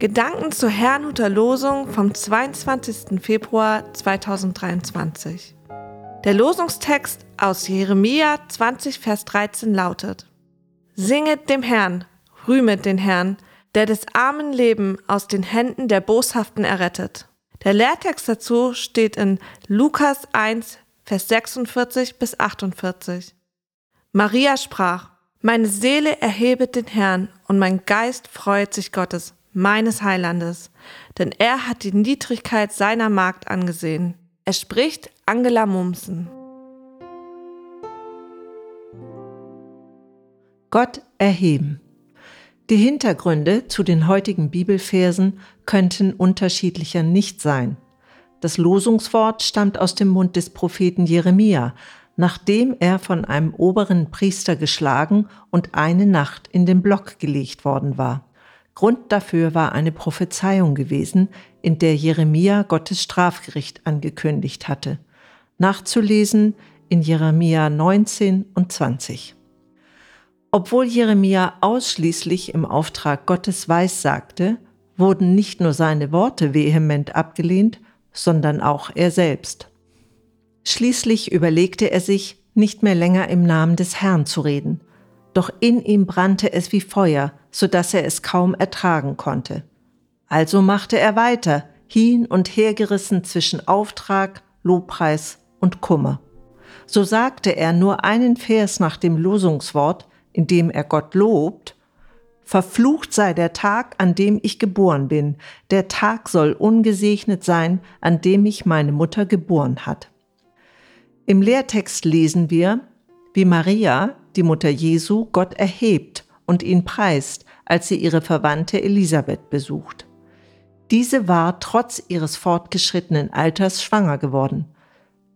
Gedanken zur Herrnhuter Losung vom 22. Februar 2023. Der Losungstext aus Jeremia 20, Vers 13 lautet: Singet dem Herrn, rühmet den Herrn, der des armen Leben aus den Händen der Boshaften errettet. Der Lehrtext dazu steht in Lukas 1, Vers 46 bis 48. Maria sprach: Meine Seele erhebet den Herrn und mein Geist freut sich Gottes meines Heilandes, denn er hat die Niedrigkeit seiner Magd angesehen. Es spricht Angela Mumsen. Gott erheben. Die Hintergründe zu den heutigen Bibelversen könnten unterschiedlicher nicht sein. Das Losungswort stammt aus dem Mund des Propheten Jeremia, nachdem er von einem oberen Priester geschlagen und eine Nacht in den Block gelegt worden war. Grund dafür war eine Prophezeiung gewesen, in der Jeremia Gottes Strafgericht angekündigt hatte. Nachzulesen in Jeremia 19 und 20. Obwohl Jeremia ausschließlich im Auftrag Gottes weissagte, wurden nicht nur seine Worte vehement abgelehnt, sondern auch er selbst. Schließlich überlegte er sich, nicht mehr länger im Namen des Herrn zu reden, doch in ihm brannte es wie Feuer, so dass er es kaum ertragen konnte. Also machte er weiter, hin und her gerissen zwischen Auftrag, Lobpreis und Kummer. So sagte er nur einen Vers nach dem Losungswort, in dem er Gott lobt, Verflucht sei der Tag, an dem ich geboren bin, der Tag soll ungesegnet sein, an dem mich meine Mutter geboren hat. Im Lehrtext lesen wir, wie Maria, die Mutter Jesu, Gott erhebt und ihn preist, als sie ihre Verwandte Elisabeth besucht. Diese war trotz ihres fortgeschrittenen Alters schwanger geworden.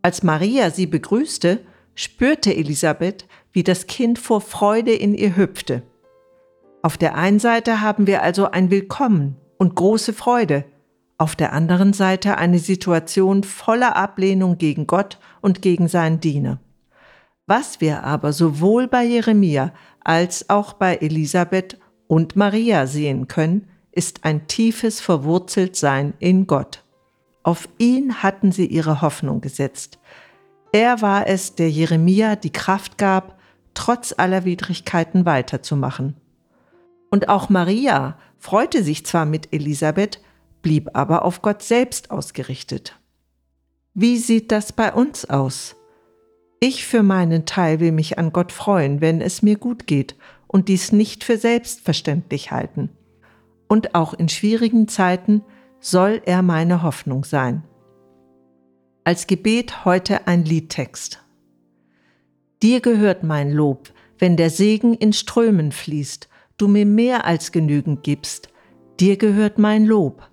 Als Maria sie begrüßte, spürte Elisabeth, wie das Kind vor Freude in ihr hüpfte. Auf der einen Seite haben wir also ein Willkommen und große Freude, auf der anderen Seite eine Situation voller Ablehnung gegen Gott und gegen seinen Diener. Was wir aber sowohl bei Jeremia als auch bei Elisabeth und Maria sehen können, ist ein tiefes Verwurzeltsein in Gott. Auf ihn hatten sie ihre Hoffnung gesetzt. Er war es, der Jeremia die Kraft gab, trotz aller Widrigkeiten weiterzumachen. Und auch Maria freute sich zwar mit Elisabeth, blieb aber auf Gott selbst ausgerichtet. Wie sieht das bei uns aus? Ich für meinen Teil will mich an Gott freuen, wenn es mir gut geht und dies nicht für selbstverständlich halten. Und auch in schwierigen Zeiten soll er meine Hoffnung sein. Als Gebet heute ein Liedtext. Dir gehört mein Lob, wenn der Segen in Strömen fließt, du mir mehr als genügend gibst. Dir gehört mein Lob.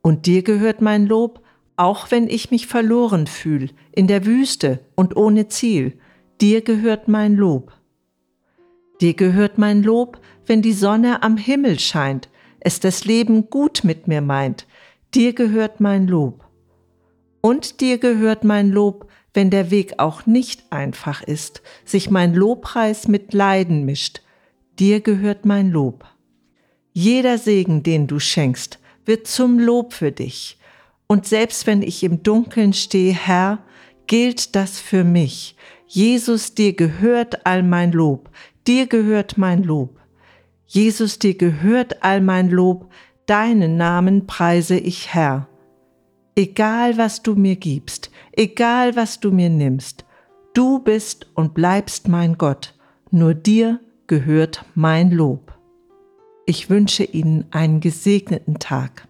Und dir gehört mein Lob, auch wenn ich mich verloren fühl, in der Wüste und ohne Ziel, dir gehört mein Lob. Dir gehört mein Lob, wenn die Sonne am Himmel scheint, es das Leben gut mit mir meint, dir gehört mein Lob. Und dir gehört mein Lob, wenn der Weg auch nicht einfach ist, sich mein Lobpreis mit Leiden mischt, dir gehört mein Lob. Jeder Segen, den du schenkst, wird zum Lob für dich, und selbst wenn ich im Dunkeln stehe, Herr, gilt das für mich. Jesus, dir gehört all mein Lob, dir gehört mein Lob. Jesus, dir gehört all mein Lob, deinen Namen preise ich, Herr. Egal was du mir gibst, egal was du mir nimmst, du bist und bleibst mein Gott, nur dir gehört mein Lob. Ich wünsche Ihnen einen gesegneten Tag.